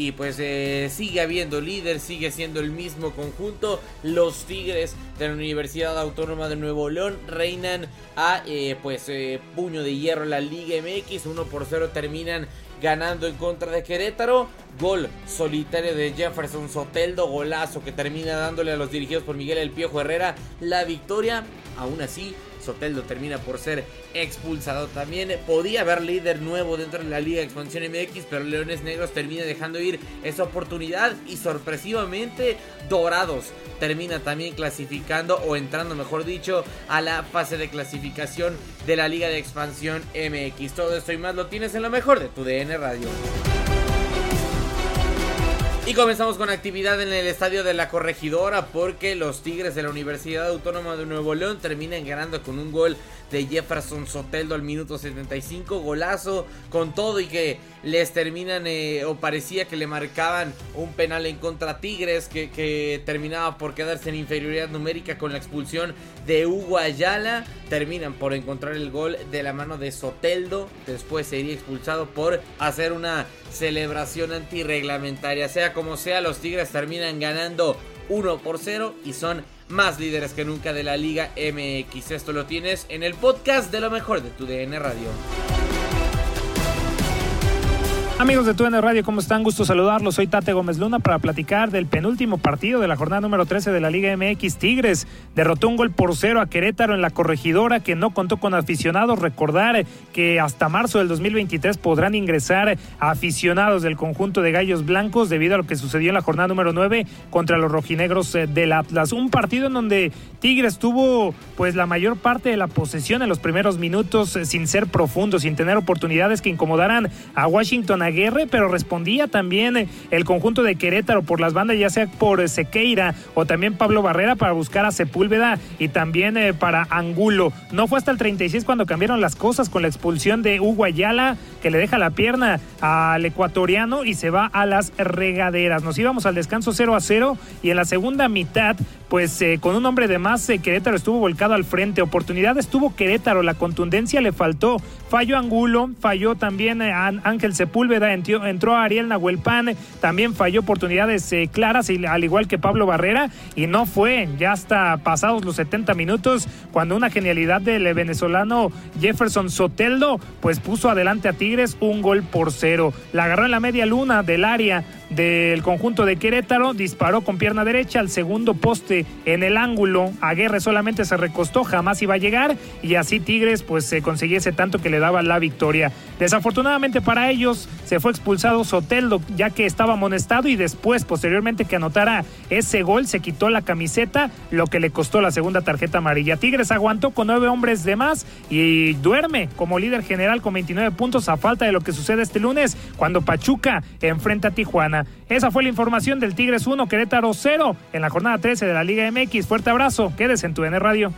y pues eh, sigue habiendo líder, sigue siendo el mismo conjunto. Los Tigres de la Universidad Autónoma de Nuevo León reinan a eh, pues eh, puño de hierro la Liga MX, 1 por 0 terminan ganando en contra de Querétaro. Gol solitario de Jefferson Soteldo, golazo que termina dándole a los dirigidos por Miguel El Piojo Herrera la victoria. Aún así, Soteldo termina por ser expulsado también. Podía haber líder nuevo dentro de la Liga Expansión MX, pero Leones Negros termina dejando ir esa oportunidad y sorpresivamente Dorados termina también clasificando o entrando, mejor dicho, a la fase de clasificación de la Liga de Expansión MX. Todo esto y más lo tienes en lo mejor de tu DN Radio. Y comenzamos con actividad en el estadio de la Corregidora porque los Tigres de la Universidad Autónoma de Nuevo León terminan ganando con un gol de Jefferson Soteldo al minuto 75, golazo con todo y que les terminan eh, o parecía que le marcaban un penal en contra Tigres que, terminaba por quedarse en inferioridad numérica con la expulsión de Hugo Ayala, terminan por encontrar el gol de la mano de Soteldo, después sería expulsado por hacer una celebración antirreglamentaria, sea como sea, los Tigres terminan ganando 1 por 0 y son más líderes que nunca de la Liga MX. Esto lo tienes en el podcast de lo mejor de tu DN Radio. Amigos de TUN Radio, ¿cómo están? Gusto saludarlos. Soy Tate Gómez Luna para platicar del penúltimo partido de la jornada número 13 de la Liga MX. Tigres derrotó un gol por cero a Querétaro en la corregidora que no contó con aficionados. Recordar que hasta marzo del 2023 podrán ingresar aficionados del conjunto de Gallos Blancos debido a lo que sucedió en la jornada número 9 contra los rojinegros eh, del Atlas. Un partido en donde Tigres tuvo pues la mayor parte de la posesión en los primeros minutos eh, sin ser profundo, sin tener oportunidades que incomodaran a Washington Aguirre, pero respondía también eh, el conjunto de Querétaro por las bandas, ya sea por Sequeira o también Pablo Barrera para buscar a Sepúlveda y también eh, para Angulo. No fue hasta el 36 cuando cambiaron las cosas con la expulsión de Hugo Ayala, que le deja la pierna al ecuatoriano y se va a las regaderas. Nos íbamos al descanso 0 a 0 y en la segunda mitad pues eh, con un hombre de más, eh, Querétaro estuvo volcado al frente. Oportunidad estuvo Querétaro, la contundencia le faltó. Falló Angulo, falló también eh, Ángel Sepúlveda, entró, Ariel Nahuelpan, también falló oportunidades claras, al igual que Pablo Barrera, y no fue ya hasta pasados los 70 minutos cuando una genialidad del venezolano Jefferson Soteldo, pues puso adelante a Tigres un gol por cero. La agarró en la media luna del área del conjunto de Querétaro, disparó con pierna derecha al segundo poste en el ángulo. Aguerre solamente se recostó, jamás iba a llegar y así Tigres pues se consiguiese tanto que le daba la victoria. Desafortunadamente para ellos se fue expulsado Soteldo ya que estaba amonestado y después posteriormente que anotara ese gol se quitó la camiseta, lo que le costó la segunda tarjeta amarilla. Tigres aguantó con nueve hombres de más y duerme como líder general con 29 puntos a falta de lo que sucede este lunes cuando Pachuca enfrenta a Tijuana. Esa fue la información del Tigres 1, Querétaro 0 en la jornada 13 de la Liga MX. Fuerte abrazo, quédese en tu N Radio.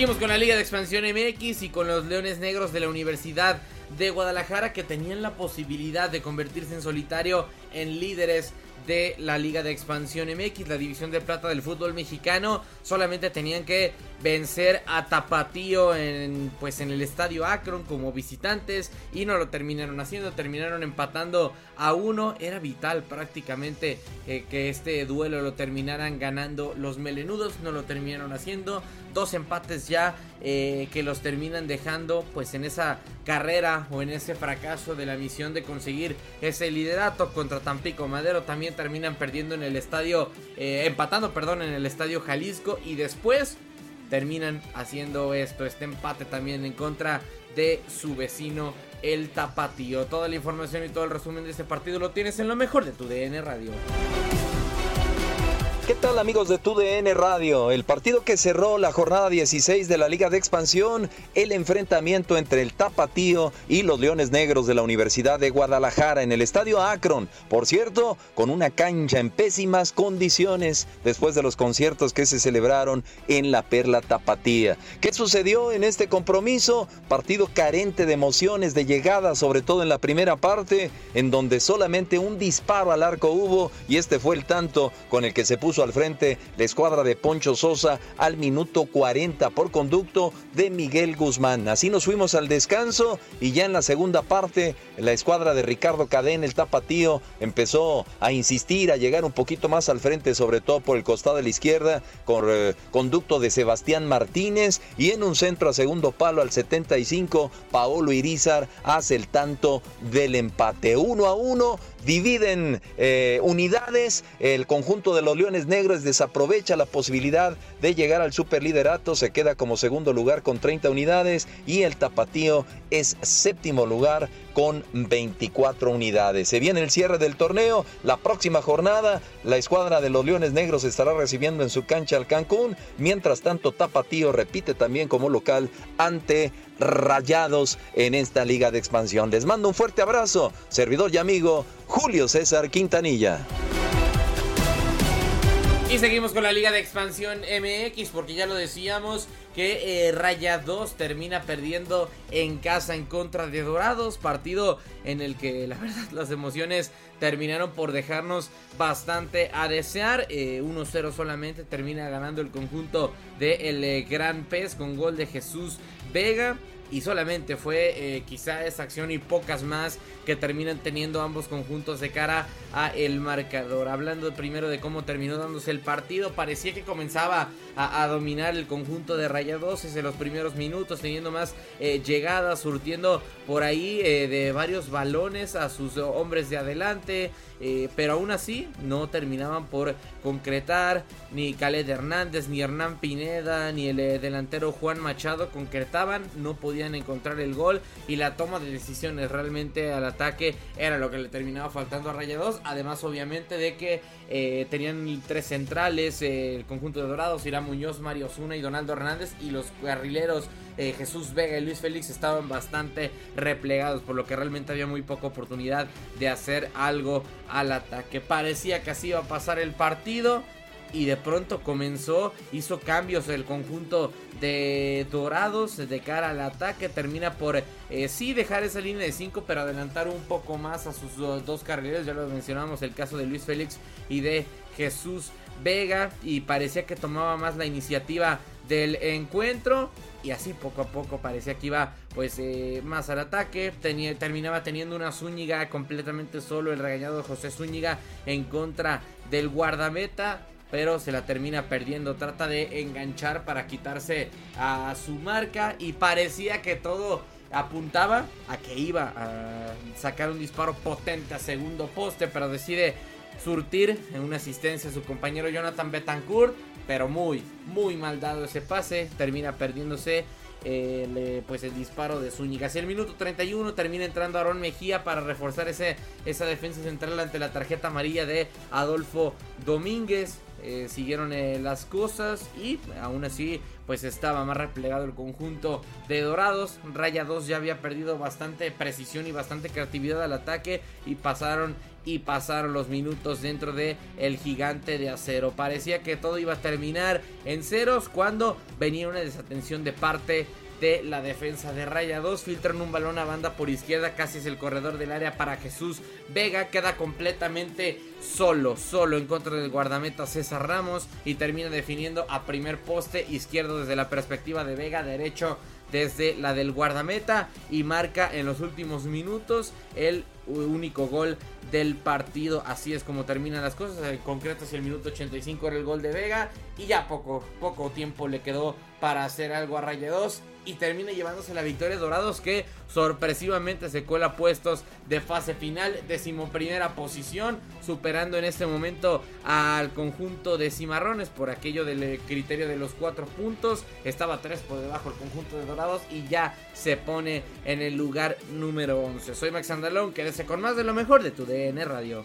Seguimos con la Liga de Expansión MX y con los Leones Negros de la Universidad de Guadalajara que tenían la posibilidad de convertirse en solitario en líderes de la Liga de Expansión MX, la división de plata del fútbol mexicano. Solamente tenían que vencer a Tapatío en pues en el estadio Akron como visitantes y no lo terminaron haciendo, terminaron empatando a uno. Era vital prácticamente eh, que este duelo lo terminaran ganando los melenudos, no lo terminaron haciendo. Dos empates ya eh, que los terminan dejando pues en esa carrera o en ese fracaso de la misión de conseguir ese liderato contra Tampico Madero. También terminan perdiendo en el estadio, eh, empatando, perdón, en el estadio Jalisco y después terminan haciendo esto, este empate también en contra de su vecino el Tapatío. Toda la información y todo el resumen de este partido lo tienes en lo mejor de tu DN Radio. ¿Qué tal amigos de TUDN Radio? El partido que cerró la jornada 16 de la Liga de Expansión, el enfrentamiento entre el Tapatío y los Leones Negros de la Universidad de Guadalajara en el Estadio Akron. Por cierto, con una cancha en pésimas condiciones después de los conciertos que se celebraron en la Perla Tapatía. ¿Qué sucedió en este compromiso? Partido carente de emociones, de llegada, sobre todo en la primera parte, en donde solamente un disparo al arco hubo y este fue el tanto con el que se puso al frente la escuadra de Poncho Sosa al minuto 40 por conducto de Miguel Guzmán. Así nos fuimos al descanso y ya en la segunda parte la escuadra de Ricardo Cadén, el tapatío, empezó a insistir, a llegar un poquito más al frente, sobre todo por el costado de la izquierda, con eh, conducto de Sebastián Martínez y en un centro a segundo palo al 75, Paolo Irizar hace el tanto del empate. Uno a uno, dividen eh, unidades, el conjunto de los Leones Negros desaprovecha la posibilidad de llegar al superliderato, se queda como segundo lugar con 30 unidades y el Tapatío es séptimo lugar con 24 unidades. Se viene el cierre del torneo, la próxima jornada la escuadra de los Leones Negros estará recibiendo en su cancha al Cancún, mientras tanto Tapatío repite también como local ante Rayados en esta liga de expansión. Les mando un fuerte abrazo, servidor y amigo Julio César Quintanilla. Y seguimos con la Liga de Expansión MX porque ya lo decíamos que eh, Raya 2 termina perdiendo en casa en contra de Dorados, partido en el que la verdad las emociones terminaron por dejarnos bastante a desear, 1-0 eh, solamente termina ganando el conjunto de el eh, Gran Pez con gol de Jesús Vega y solamente fue eh, quizá esa acción y pocas más que terminan teniendo ambos conjuntos de cara a el marcador. Hablando primero de cómo terminó dándose el partido, parecía que comenzaba a, dominar el conjunto de Rayados en los primeros minutos, teniendo más eh, llegadas, surtiendo por ahí eh, de varios balones a sus hombres de adelante. Eh, pero aún así no terminaban por concretar. Ni Khaled Hernández, ni Hernán Pineda, ni el eh, delantero Juan Machado concretaban. No podían encontrar el gol. Y la toma de decisiones realmente al ataque era lo que le terminaba faltando a Rayados. Además, obviamente, de que eh, tenían tres centrales: el conjunto de Dorados, Irán Muñoz, Mario Zuna y Donaldo Hernández. Y los carrileros Jesús Vega y Luis Félix estaban bastante replegados. Por lo que realmente había muy poca oportunidad de hacer algo al ataque. Parecía que así iba a pasar el partido. Y de pronto comenzó, hizo cambios el conjunto de Dorados de cara al ataque. Termina por eh, sí dejar esa línea de 5, pero adelantar un poco más a sus dos carriles. Ya lo mencionamos, el caso de Luis Félix y de Jesús Vega. Y parecía que tomaba más la iniciativa del encuentro y así poco a poco parecía que iba pues eh, más al ataque. Tenía, terminaba teniendo una Zúñiga completamente solo, el regañado José Zúñiga en contra del guardameta. Pero se la termina perdiendo. Trata de enganchar para quitarse a su marca. Y parecía que todo apuntaba a que iba a sacar un disparo potente a segundo poste. Pero decide surtir en una asistencia a su compañero Jonathan Betancourt pero muy, muy mal dado ese pase. Termina perdiéndose el, eh, pues el disparo de Zúñiga. Hacia el minuto 31 termina entrando Aaron Mejía para reforzar ese, esa defensa central ante la tarjeta amarilla de Adolfo Domínguez. Eh, siguieron eh, las cosas y aún así pues estaba más replegado el conjunto de Dorados. Raya 2 ya había perdido bastante precisión y bastante creatividad al ataque y pasaron y pasaron los minutos dentro de el gigante de acero. Parecía que todo iba a terminar en ceros cuando venía una desatención de parte de la defensa de Raya 2. Filtran un balón a banda por izquierda, casi es el corredor del área para Jesús Vega. Queda completamente solo, solo en contra del guardameta César Ramos y termina definiendo a primer poste izquierdo desde la perspectiva de Vega, derecho desde la del guardameta y marca en los últimos minutos el único gol del partido. Así es como terminan las cosas. En concreto, si el minuto 85 era el gol de Vega y ya poco, poco tiempo le quedó para hacer algo a Raya 2 y termina llevándose la victoria Dorados que sorpresivamente se cuela puestos de fase final, decimoprimera posición, superando en este momento al conjunto de Cimarrones por aquello del eh, criterio de los cuatro puntos, estaba tres por debajo el conjunto de Dorados y ya se pone en el lugar número 11. Soy Max Andalón, quédese con más de lo mejor de tu DN Radio.